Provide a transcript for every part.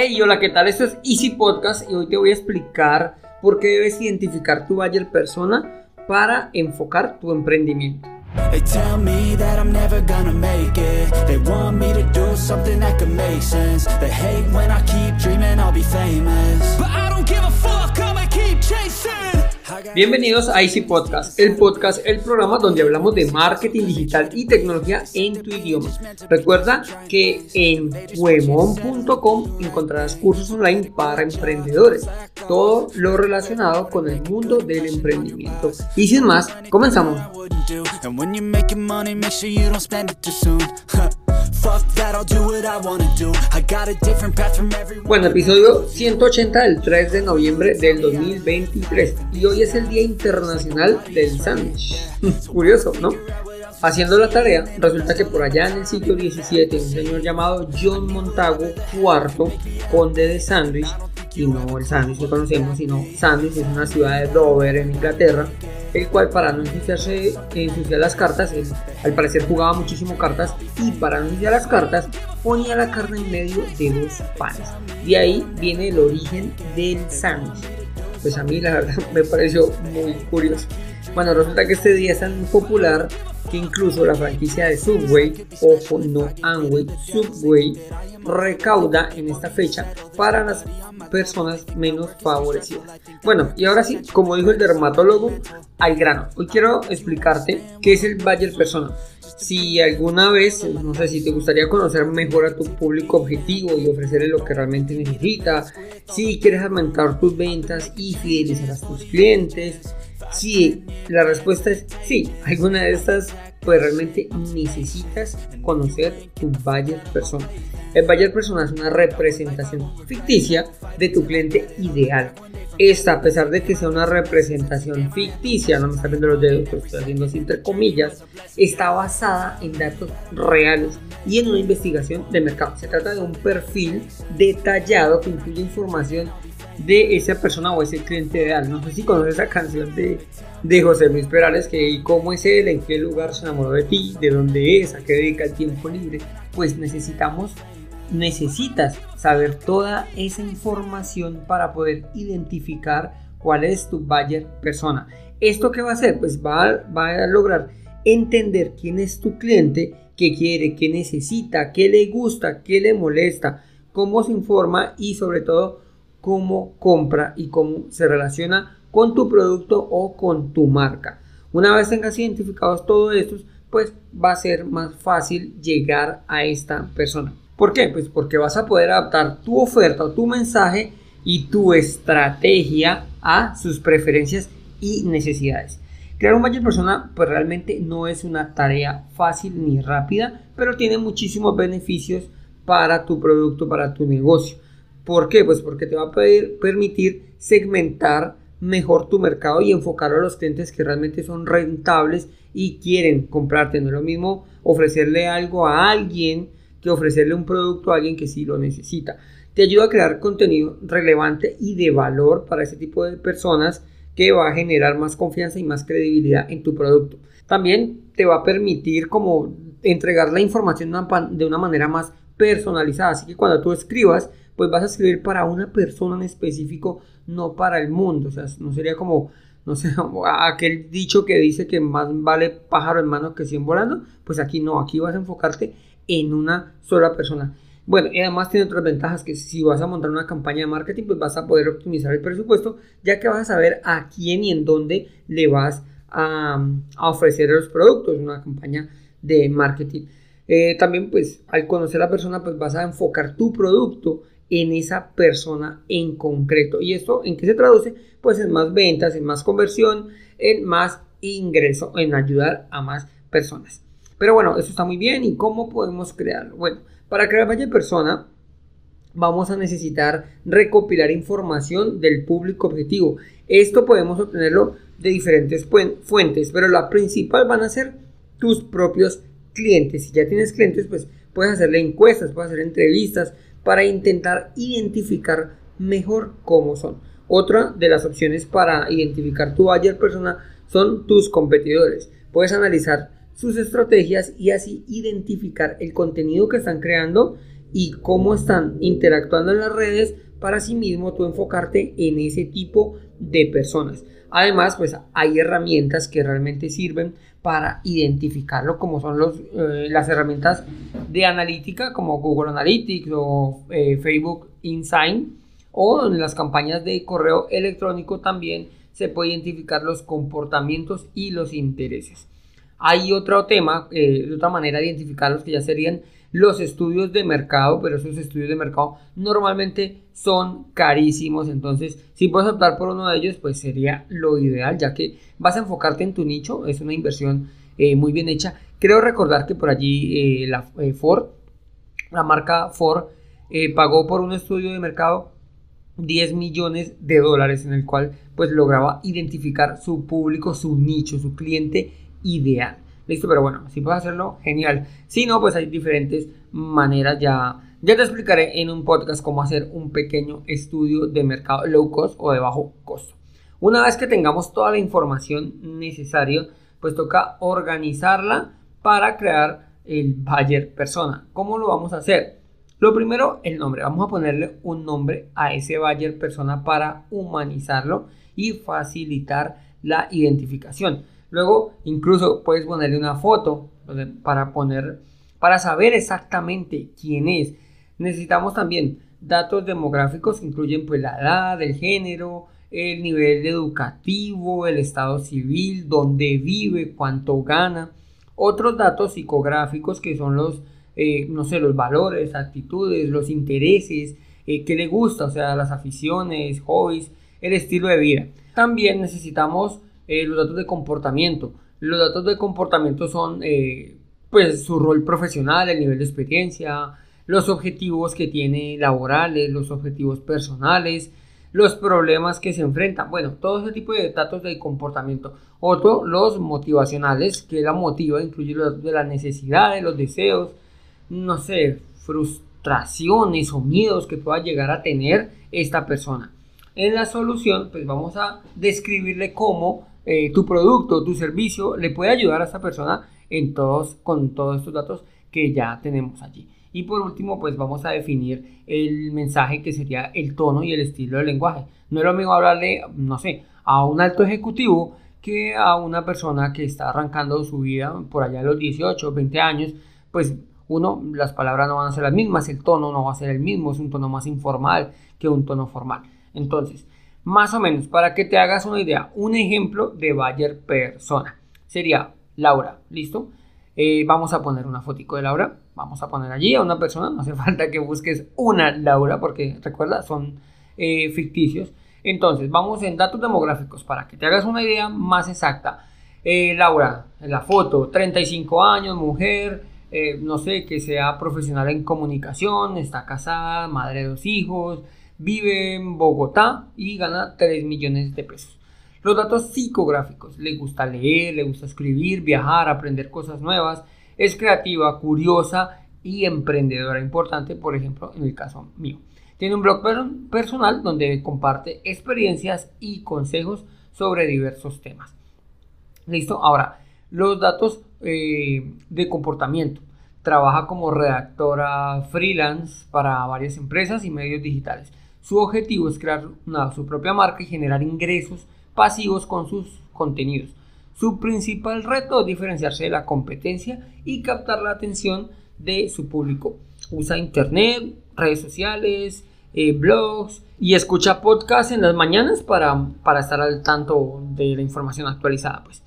Hey, hola, ¿qué tal? Esto es Easy Podcast y hoy te voy a explicar por qué debes identificar tu buyer persona para enfocar tu emprendimiento. Bienvenidos a Easy Podcast, el podcast, el programa donde hablamos de marketing digital y tecnología en tu idioma. Recuerda que en huemon.com encontrarás cursos online para emprendedores, todo lo relacionado con el mundo del emprendimiento. Y sin más, comenzamos. Bueno, episodio 180 del 3 de noviembre del 2023 y hoy es el Día Internacional del Sándwich. Curioso, ¿no? Haciendo la tarea, resulta que por allá en el siglo XVII un señor llamado John Montagu IV, conde de Sandwich, y no el Sandwich que conocemos, sino Sandwich es una ciudad de Dover en Inglaterra, el cual para no ensuciarse, ensuciar las cartas, al parecer jugaba muchísimo cartas y para no ensuciar las cartas ponía la carne en medio de dos panes. De ahí viene el origen del sándwich. Pues a mí la verdad me pareció muy curioso. Bueno, resulta que este día es tan popular que incluso la franquicia de Subway, ojo, no Amway, Subway, recauda en esta fecha para las personas menos favorecidas. Bueno, y ahora sí, como dijo el dermatólogo, al grano. Hoy quiero explicarte qué es el buyer persona. Si alguna vez, no sé si te gustaría conocer mejor a tu público objetivo y ofrecerle lo que realmente necesita, si quieres aumentar tus ventas y fidelizar a tus clientes, si la respuesta es sí, alguna de estas, pues realmente necesitas conocer tu buyer persona. El buyer persona es una representación ficticia de tu cliente ideal. Esta, a pesar de que sea una representación ficticia, no me está viendo los dedos, pero estoy haciendo así entre comillas, está basada en datos reales y en una investigación de mercado. Se trata de un perfil detallado que incluye información de esa persona o ese cliente ideal. No sé si conoces esa canción de, de José Luis Perales, que cómo es él, en qué lugar se enamoró de ti, de dónde es, a qué dedica el tiempo libre. Pues necesitamos necesitas saber toda esa información para poder identificar cuál es tu buyer persona. ¿Esto qué va a hacer? Pues va, va a lograr entender quién es tu cliente, qué quiere, qué necesita, qué le gusta, qué le molesta, cómo se informa y sobre todo cómo compra y cómo se relaciona con tu producto o con tu marca. Una vez tengas identificados todos estos, pues va a ser más fácil llegar a esta persona. ¿Por qué? Pues porque vas a poder adaptar tu oferta o tu mensaje y tu estrategia a sus preferencias y necesidades. Crear un buyer persona pues realmente no es una tarea fácil ni rápida, pero tiene muchísimos beneficios para tu producto, para tu negocio. ¿Por qué? Pues porque te va a permitir segmentar mejor tu mercado y enfocarlo a los clientes que realmente son rentables y quieren comprarte. No es lo mismo ofrecerle algo a alguien que ofrecerle un producto a alguien que sí lo necesita. Te ayuda a crear contenido relevante y de valor para ese tipo de personas que va a generar más confianza y más credibilidad en tu producto. También te va a permitir como entregar la información de una manera más personalizada. Así que cuando tú escribas, pues vas a escribir para una persona en específico, no para el mundo. O sea, no sería como, no sé, aquel dicho que dice que más vale pájaro en mano que 100 volando. Pues aquí no, aquí vas a enfocarte en una sola persona. Bueno, y además tiene otras ventajas que si vas a montar una campaña de marketing, pues vas a poder optimizar el presupuesto, ya que vas a saber a quién y en dónde le vas a, ofrecer los productos, una campaña de marketing. Eh, también, pues, al conocer a la persona, pues vas a enfocar tu producto en esa persona en concreto. ¿Y esto en qué se traduce? Pues en más ventas, en más conversión, en más ingreso, en ayudar a más personas. Pero bueno, eso está muy bien. ¿Y cómo podemos crearlo? Bueno, para crear Valle Persona vamos a necesitar recopilar información del público objetivo. Esto podemos obtenerlo de diferentes fuentes, pero la principal van a ser tus propios clientes. Si ya tienes clientes, pues puedes hacerle encuestas, puedes hacer entrevistas para intentar identificar mejor cómo son. Otra de las opciones para identificar tu buyer persona son tus competidores. Puedes analizar sus estrategias y así identificar el contenido que están creando y cómo están interactuando en las redes para sí mismo tú enfocarte en ese tipo de personas. Además, pues hay herramientas que realmente sirven para identificarlo, como son los, eh, las herramientas de analítica como Google Analytics o eh, Facebook Insight o en las campañas de correo electrónico también se puede identificar los comportamientos y los intereses. Hay otro tema, eh, otra manera de identificarlos que ya serían los estudios de mercado, pero esos estudios de mercado normalmente son carísimos, entonces si puedes optar por uno de ellos, pues sería lo ideal, ya que vas a enfocarte en tu nicho, es una inversión eh, muy bien hecha. Creo recordar que por allí eh, la eh, Ford, la marca Ford, pagó por un estudio de mercado 10 millones de dólares en el cual pues lograba identificar su público, su nicho, su cliente ideal. Listo, pero bueno, si puedes hacerlo, genial. Si no, pues hay diferentes maneras ya. Ya te explicaré en un podcast cómo hacer un pequeño estudio de mercado low cost o de bajo costo. Una vez que tengamos toda la información necesaria, pues toca organizarla para crear el buyer persona. ¿Cómo lo vamos a hacer? Lo primero, el nombre. Vamos a ponerle un nombre a ese buyer persona para humanizarlo y facilitar la identificación. Luego, incluso puedes ponerle una foto para poner, para saber exactamente quién es. Necesitamos también datos demográficos que incluyen pues la edad, el género, el nivel educativo, el estado civil, dónde vive, cuánto gana. Otros datos psicográficos que son los, eh, no sé, los valores, actitudes, los intereses, eh, qué le gusta, o sea, las aficiones, hobbies, el estilo de vida. También necesitamos eh, los datos de comportamiento. Los datos de comportamiento son eh, pues su rol profesional, el nivel de experiencia, los objetivos que tiene laborales, los objetivos personales, los problemas que se enfrentan. Bueno, todo ese tipo de datos de comportamiento. Otro, los motivacionales, que la motiva, incluye los datos de las necesidades, los deseos, no sé, frustraciones o miedos que pueda llegar a tener esta persona. En la solución, pues vamos a describirle cómo eh, tu producto, tu servicio le puede ayudar a esta persona en todos, con todos estos datos que ya tenemos allí. Y por último, pues vamos a definir el mensaje que sería el tono y el estilo del lenguaje. No es lo mismo hablarle, no sé, a un alto ejecutivo que a una persona que está arrancando su vida por allá de los 18, 20 años, pues uno, las palabras no van a ser las mismas, el tono no va a ser el mismo, es un tono más informal que un tono formal. Entonces, más o menos, para que te hagas una idea, un ejemplo de Bayer persona sería Laura, ¿listo? Eh, vamos a poner una fotico de Laura, vamos a poner allí a una persona, no hace falta que busques una Laura, porque recuerda, son eh, ficticios. Entonces, vamos en datos demográficos para que te hagas una idea más exacta. Eh, Laura, en la foto, 35 años, mujer, no sé, que sea profesional en comunicación, está casada, madre de dos hijos, vive en Bogotá y gana 3 millones de pesos. Los datos psicográficos, le gusta leer, le gusta escribir, viajar, aprender cosas nuevas, es creativa, curiosa y emprendedora importante, por ejemplo, en el caso mío. Tiene un blog personal donde comparte experiencias y consejos sobre diversos temas. Listo, ahora, los datos eh, de comportamiento. Trabaja como redactora freelance para varias empresas y medios digitales. Su objetivo es crear su propia marca y generar ingresos pasivos con sus contenidos. Su principal reto es diferenciarse de la competencia y captar la atención de su público. Usa internet, redes sociales, eh, blogs y escucha podcasts en las mañanas para, para, estar al tanto de la información actualizada. Pues.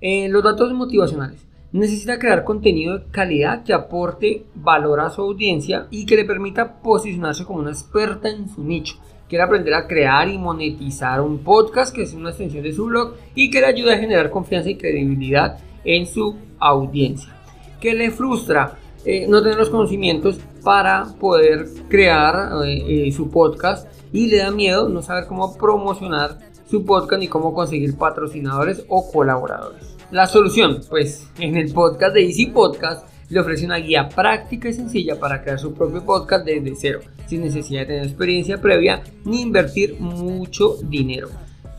Eh, los datos motivacionales necesita crear contenido de calidad que aporte valor a su audiencia y que le permita posicionarse como una experta en su nicho. Quiere aprender a crear y monetizar un podcast que es una extensión de su blog y que le ayude a generar confianza y credibilidad en su audiencia. ¿Qué le frustra? Eh, no tener los conocimientos para poder crear eh, eh, su podcast y le da miedo no saber cómo promocionar su podcast ni cómo conseguir patrocinadores o colaboradores. La solución, pues en el podcast de Easy Podcast le ofrece una guía práctica y sencilla para crear su propio podcast desde cero, sin necesidad de tener experiencia previa ni invertir mucho dinero.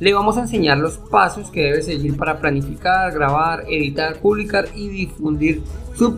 le vamos a enseñar los pasos que debe seguir para planificar, grabar, editar, publicar y difundir su,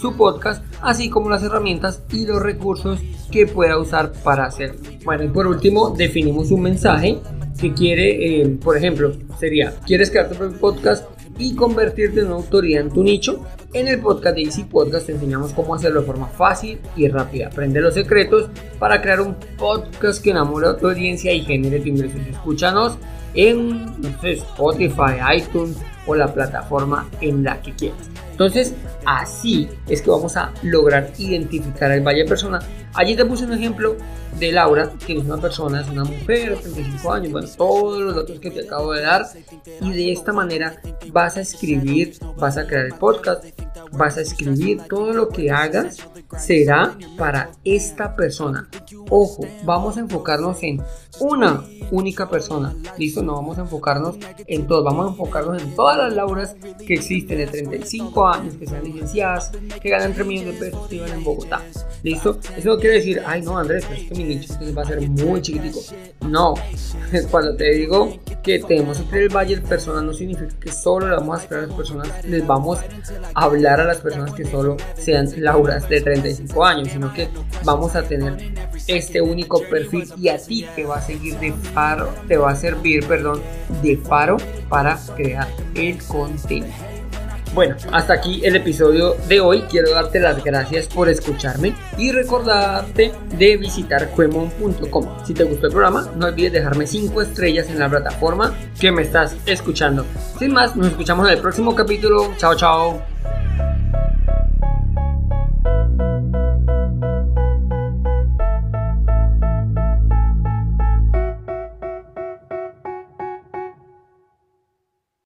su podcast, así como las herramientas y los recursos que pueda usar para hacerlo. Bueno, y por último, definimos un mensaje que quiere, eh, por ejemplo, sería, ¿quieres crear tu propio podcast y convertirte en una autoridad en tu nicho? En el podcast de Easy Podcast te enseñamos cómo hacerlo de forma fácil y rápida. Aprende los secretos para crear un podcast que enamore a tu audiencia y genere tu ingresos. Escúchanos en Spotify, iTunes o la plataforma en la que quieras. Entonces, así es que vamos a lograr identificar al valle persona. Allí te puse un ejemplo de Laura, que es una persona, es una mujer, 35 años, bueno, todos los datos que te acabo de dar. Y de esta manera vas a escribir, vas a crear el podcast, vas a escribir todo lo que hagas será para esta persona. Ojo, vamos a enfocarnos en una única persona. Listo, no vamos a enfocarnos en todos, vamos a enfocarnos en todas las Lauras que existen de 35 años, que sean licenciadas, que ganan 3 millones de pesos, que vivan en Bogotá. Listo, eso no quiere decir, ay no Andrés, pero es que mi nicho va a ser muy chiquitico. No, cuando te digo que tenemos que el Bayer persona no significa que solo le vamos a crear a las personas, les vamos a a las personas que solo sean Lauras de 35 años, sino que vamos a tener este único perfil y a ti te va a seguir de faro, te va a servir, perdón, de faro para crear el contenido. Bueno, hasta aquí el episodio de hoy. Quiero darte las gracias por escucharme y recordarte de visitar cuemon.com. Si te gustó el programa, no olvides dejarme 5 estrellas en la plataforma que me estás escuchando. Sin más, nos escuchamos en el próximo capítulo. Chao, chao.